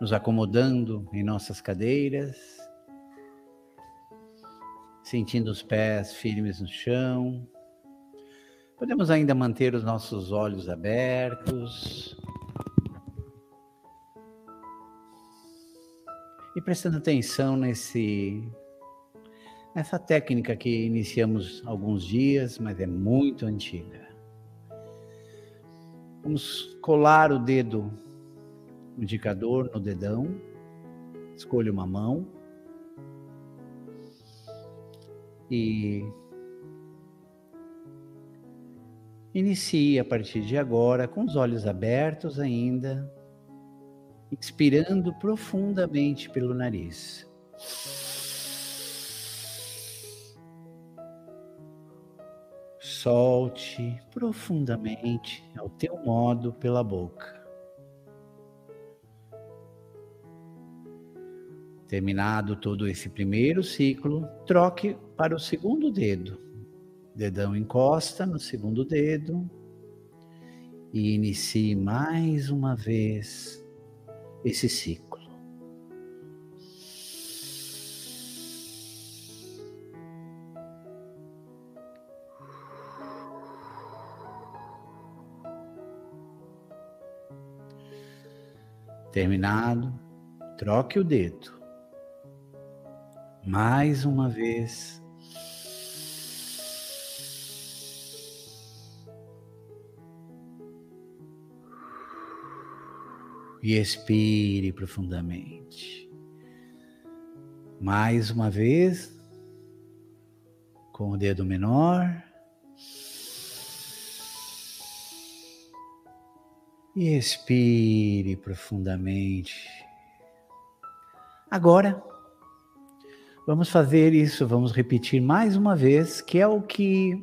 nos acomodando em nossas cadeiras, sentindo os pés firmes no chão. Podemos ainda manter os nossos olhos abertos. E prestando atenção nesse nessa técnica que iniciamos alguns dias, mas é muito antiga. Vamos colar o dedo indicador no dedão. Escolha uma mão. E inicie a partir de agora com os olhos abertos ainda, expirando profundamente pelo nariz. Solte profundamente ao teu modo pela boca. Terminado todo esse primeiro ciclo, troque para o segundo dedo. Dedão encosta no segundo dedo e inicie mais uma vez esse ciclo. Terminado, troque o dedo mais uma vez. E expire profundamente. Mais uma vez, com o dedo menor. E expire profundamente. Agora, Vamos fazer isso, vamos repetir mais uma vez, que é o que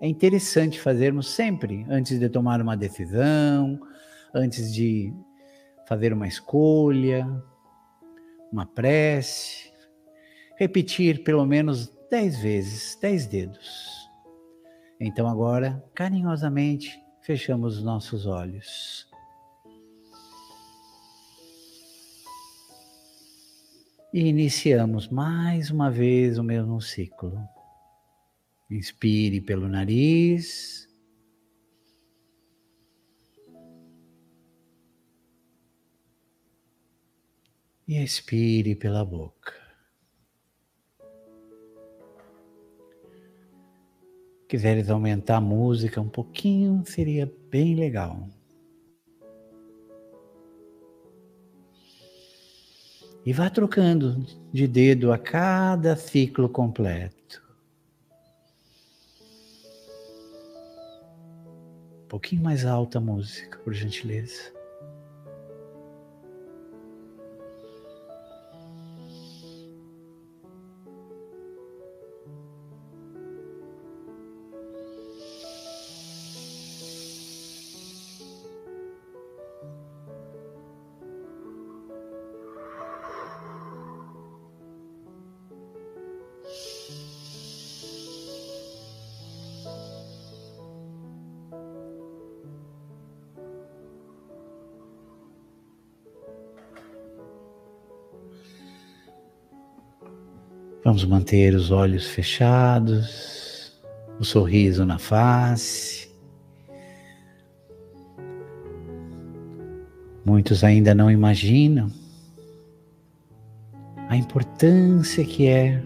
é interessante fazermos sempre, antes de tomar uma decisão, antes de fazer uma escolha, uma prece. Repetir pelo menos dez vezes, dez dedos. Então agora, carinhosamente, fechamos os nossos olhos. E iniciamos mais uma vez o mesmo ciclo. Inspire pelo nariz. E expire pela boca. Quiseres aumentar a música um pouquinho, seria bem legal. E vá trocando de dedo a cada ciclo completo. Um pouquinho mais alta a música, por gentileza. Vamos manter os olhos fechados, o sorriso na face. Muitos ainda não imaginam a importância que é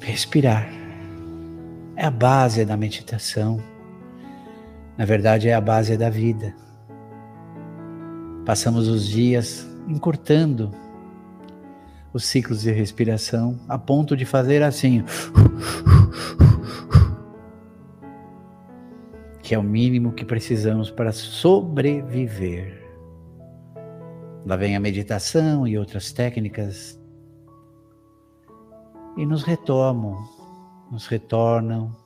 respirar. É a base da meditação. Na verdade, é a base da vida. Passamos os dias encurtando os ciclos de respiração a ponto de fazer assim, que é o mínimo que precisamos para sobreviver. Lá vem a meditação e outras técnicas e nos retomam, nos retornam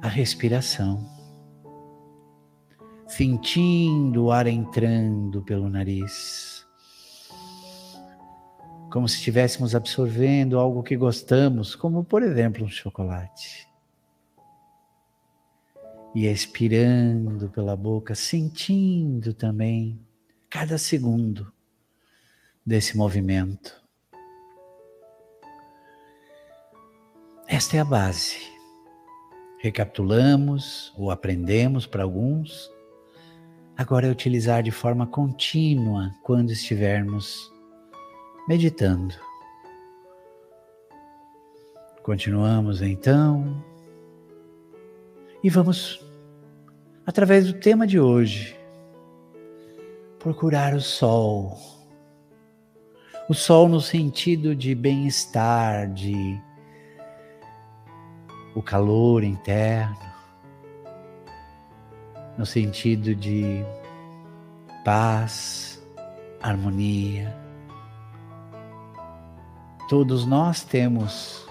a respiração sentindo o ar entrando pelo nariz. Como se estivéssemos absorvendo algo que gostamos, como por exemplo um chocolate. e expirando pela boca, sentindo também cada segundo desse movimento. Esta é a base. Recapitulamos ou aprendemos para alguns. Agora é utilizar de forma contínua quando estivermos meditando. Continuamos então e vamos, através do tema de hoje, procurar o sol. O sol no sentido de bem-estar, de o calor interno, no sentido de paz, harmonia. Todos nós temos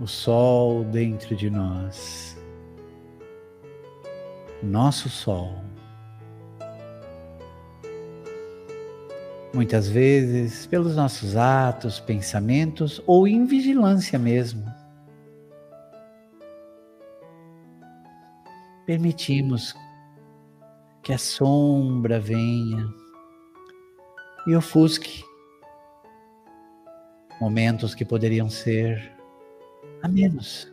o sol dentro de nós nosso sol. Muitas vezes, pelos nossos atos, pensamentos ou em vigilância mesmo, permitimos que a sombra venha e ofusque momentos que poderiam ser a menos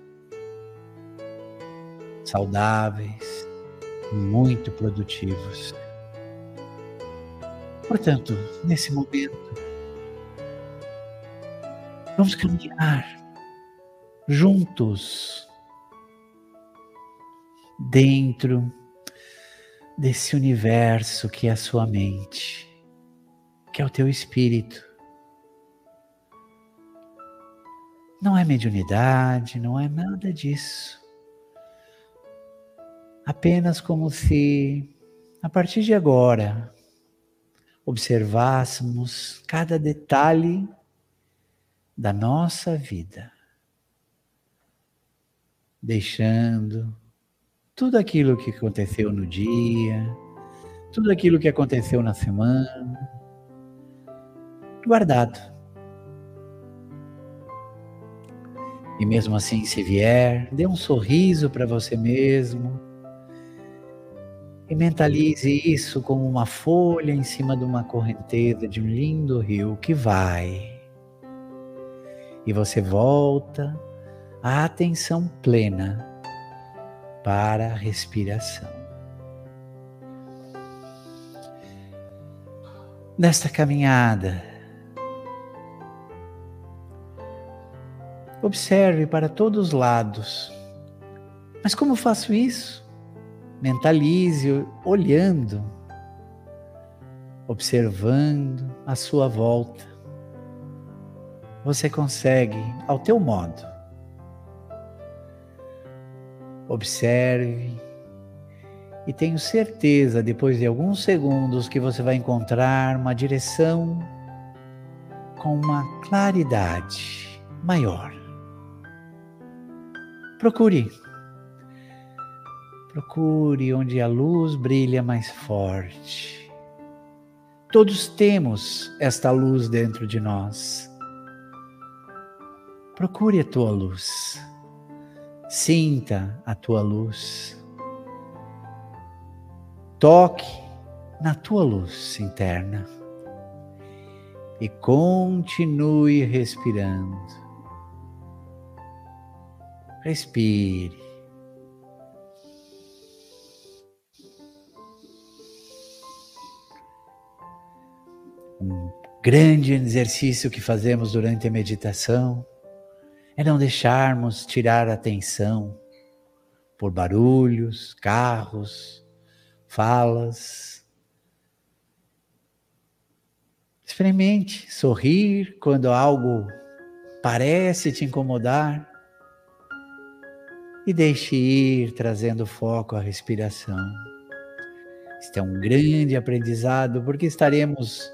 saudáveis, muito produtivos. Portanto, nesse momento, vamos caminhar juntos dentro desse universo que é a sua mente, que é o teu espírito. Não é mediunidade, não é nada disso apenas como se, a partir de agora, observássemos cada detalhe da nossa vida, deixando tudo aquilo que aconteceu no dia, tudo aquilo que aconteceu na semana, guardado. E mesmo assim, se vier, dê um sorriso para você mesmo e mentalize isso como uma folha em cima de uma correnteza de um lindo rio que vai. E você volta a atenção plena para a respiração. Nesta caminhada, observe para todos os lados. Mas como faço isso? Mentalize olhando, observando a sua volta. Você consegue ao teu modo. Observe e tenho certeza, depois de alguns segundos, que você vai encontrar uma direção com uma claridade maior. Procure Procure onde a luz brilha mais forte. Todos temos esta luz dentro de nós. Procure a tua luz. Sinta a tua luz. Toque na tua luz interna e continue respirando. Respire. Um grande exercício que fazemos durante a meditação é não deixarmos tirar a atenção por barulhos, carros, falas. Experimente sorrir quando algo parece te incomodar e deixe ir trazendo foco à respiração. Este é um grande aprendizado porque estaremos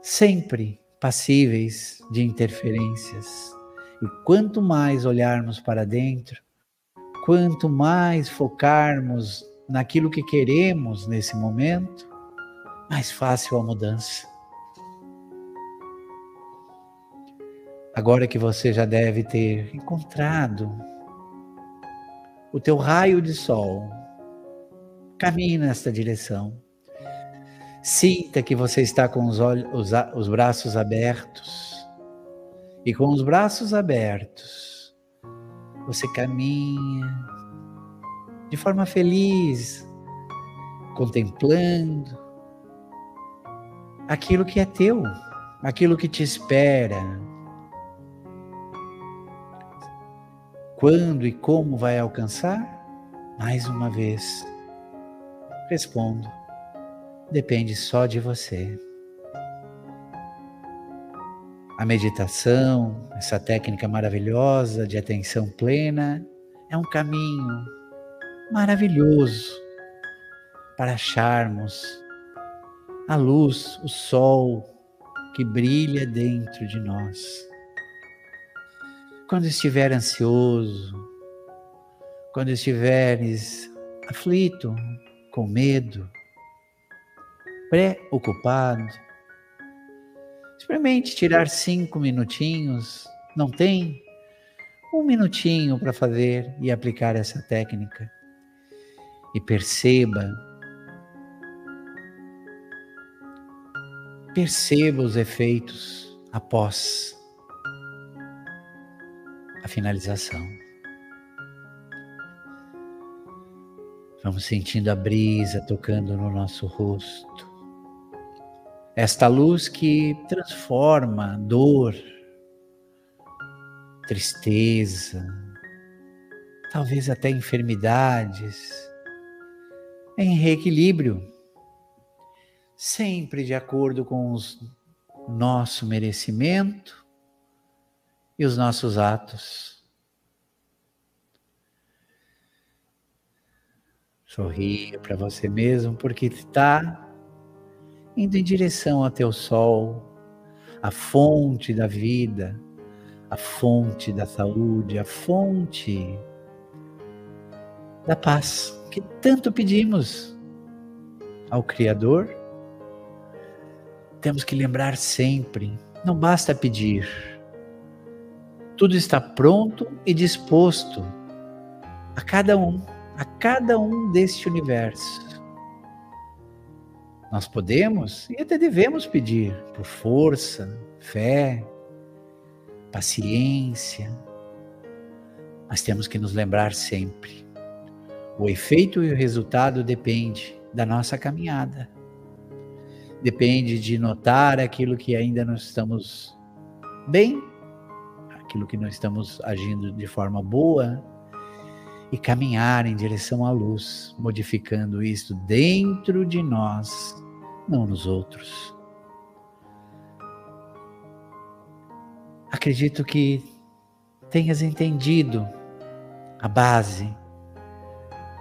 sempre passíveis de interferências. E quanto mais olharmos para dentro, quanto mais focarmos naquilo que queremos nesse momento, mais fácil a mudança. Agora que você já deve ter encontrado o teu raio de sol. Caminhe nesta direção. Sinta que você está com os, olhos, os, os braços abertos. E com os braços abertos, você caminha de forma feliz, contemplando aquilo que é teu, aquilo que te espera. Quando e como vai alcançar? Mais uma vez, respondo depende só de você. A meditação, essa técnica maravilhosa de atenção plena, é um caminho maravilhoso para acharmos a luz, o sol que brilha dentro de nós. Quando estiver ansioso, quando estiveres aflito, com medo, preocupado. Experimente tirar cinco minutinhos. Não tem? Um minutinho para fazer e aplicar essa técnica. E perceba, perceba os efeitos após a finalização. Vamos sentindo a brisa tocando no nosso rosto. Esta luz que transforma dor, tristeza, talvez até enfermidades, em reequilíbrio, sempre de acordo com o nosso merecimento e os nossos atos. Sorria para você mesmo, porque está indo em direção ao teu sol, a fonte da vida, a fonte da saúde, a fonte da paz que tanto pedimos ao Criador. Temos que lembrar sempre, não basta pedir. Tudo está pronto e disposto a cada um, a cada um deste universo. Nós podemos e até devemos pedir por força, fé, paciência, mas temos que nos lembrar sempre. O efeito e o resultado depende da nossa caminhada. Depende de notar aquilo que ainda não estamos bem, aquilo que não estamos agindo de forma boa e caminhar em direção à luz, modificando isto dentro de nós não nos outros. Acredito que tenhas entendido a base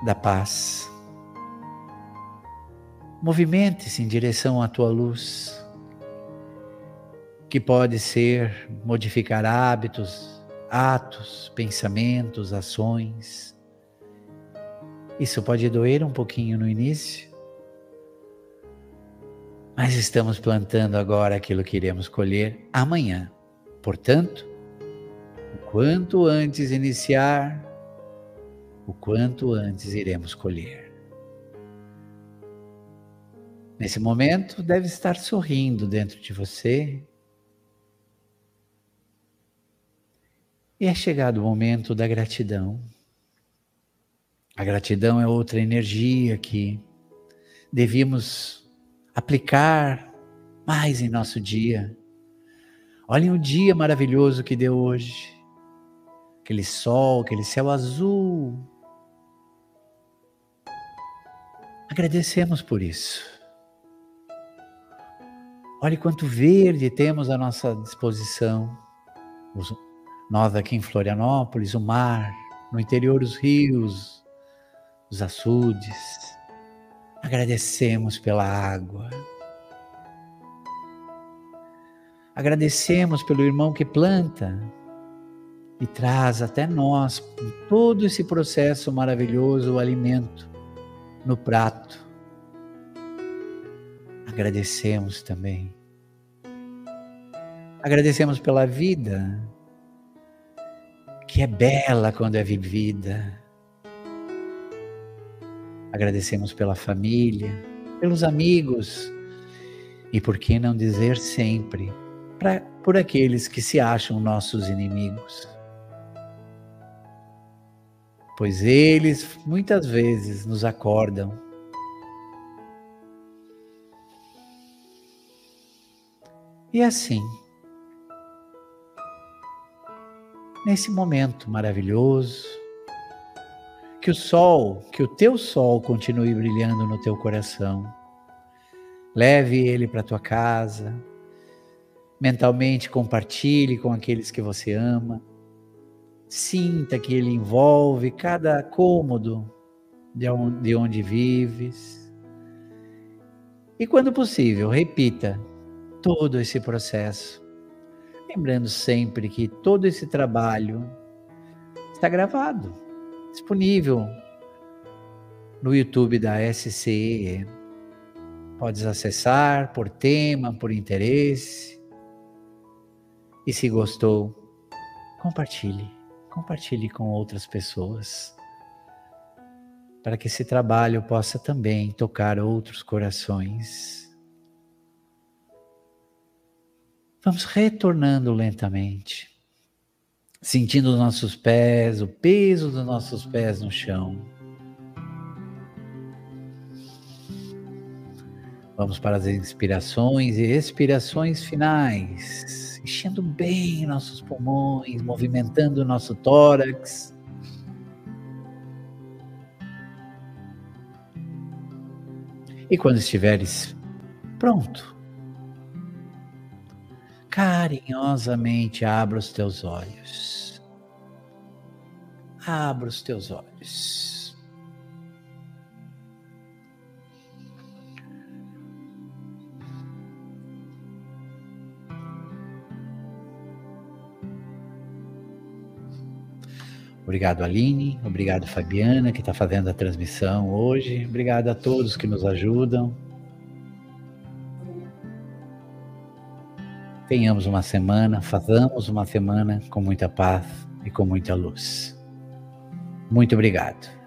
da paz. Movimente-se em direção à tua luz, que pode ser modificar hábitos, atos, pensamentos, ações. Isso pode doer um pouquinho no início, mas estamos plantando agora aquilo que iremos colher amanhã. Portanto, o quanto antes iniciar, o quanto antes iremos colher. Nesse momento, deve estar sorrindo dentro de você. E é chegado o momento da gratidão. A gratidão é outra energia que devíamos aplicar mais em nosso dia. Olhem o dia maravilhoso que deu hoje. Aquele sol, aquele céu azul. Agradecemos por isso. Olhe quanto verde temos à nossa disposição. nós aqui em Florianópolis, o mar, no interior os rios, os açudes. Agradecemos pela água. Agradecemos pelo irmão que planta e traz até nós, todo esse processo maravilhoso, o alimento no prato. Agradecemos também. Agradecemos pela vida, que é bela quando é vivida Agradecemos pela família, pelos amigos e, por que não dizer sempre, pra, por aqueles que se acham nossos inimigos. Pois eles muitas vezes nos acordam E assim, nesse momento maravilhoso, que o sol, que o teu sol continue brilhando no teu coração. Leve ele para tua casa. Mentalmente compartilhe com aqueles que você ama. Sinta que ele envolve cada cômodo de onde, de onde vives. E quando possível, repita todo esse processo. Lembrando sempre que todo esse trabalho está gravado, disponível no YouTube da SCE. Podes acessar por tema, por interesse. E se gostou, compartilhe. Compartilhe com outras pessoas. Para que esse trabalho possa também tocar outros corações. Vamos retornando lentamente, sentindo os nossos pés, o peso dos nossos pés no chão. Vamos para as inspirações e expirações finais, enchendo bem nossos pulmões, movimentando o nosso tórax. E quando estiveres pronto, carinhosamente abra os teus olhos. Abra os teus olhos. Obrigado, Aline. Obrigado, Fabiana, que está fazendo a transmissão hoje. Obrigado a todos que nos ajudam. Tenhamos uma semana, façamos uma semana com muita paz e com muita luz. Muito obrigado.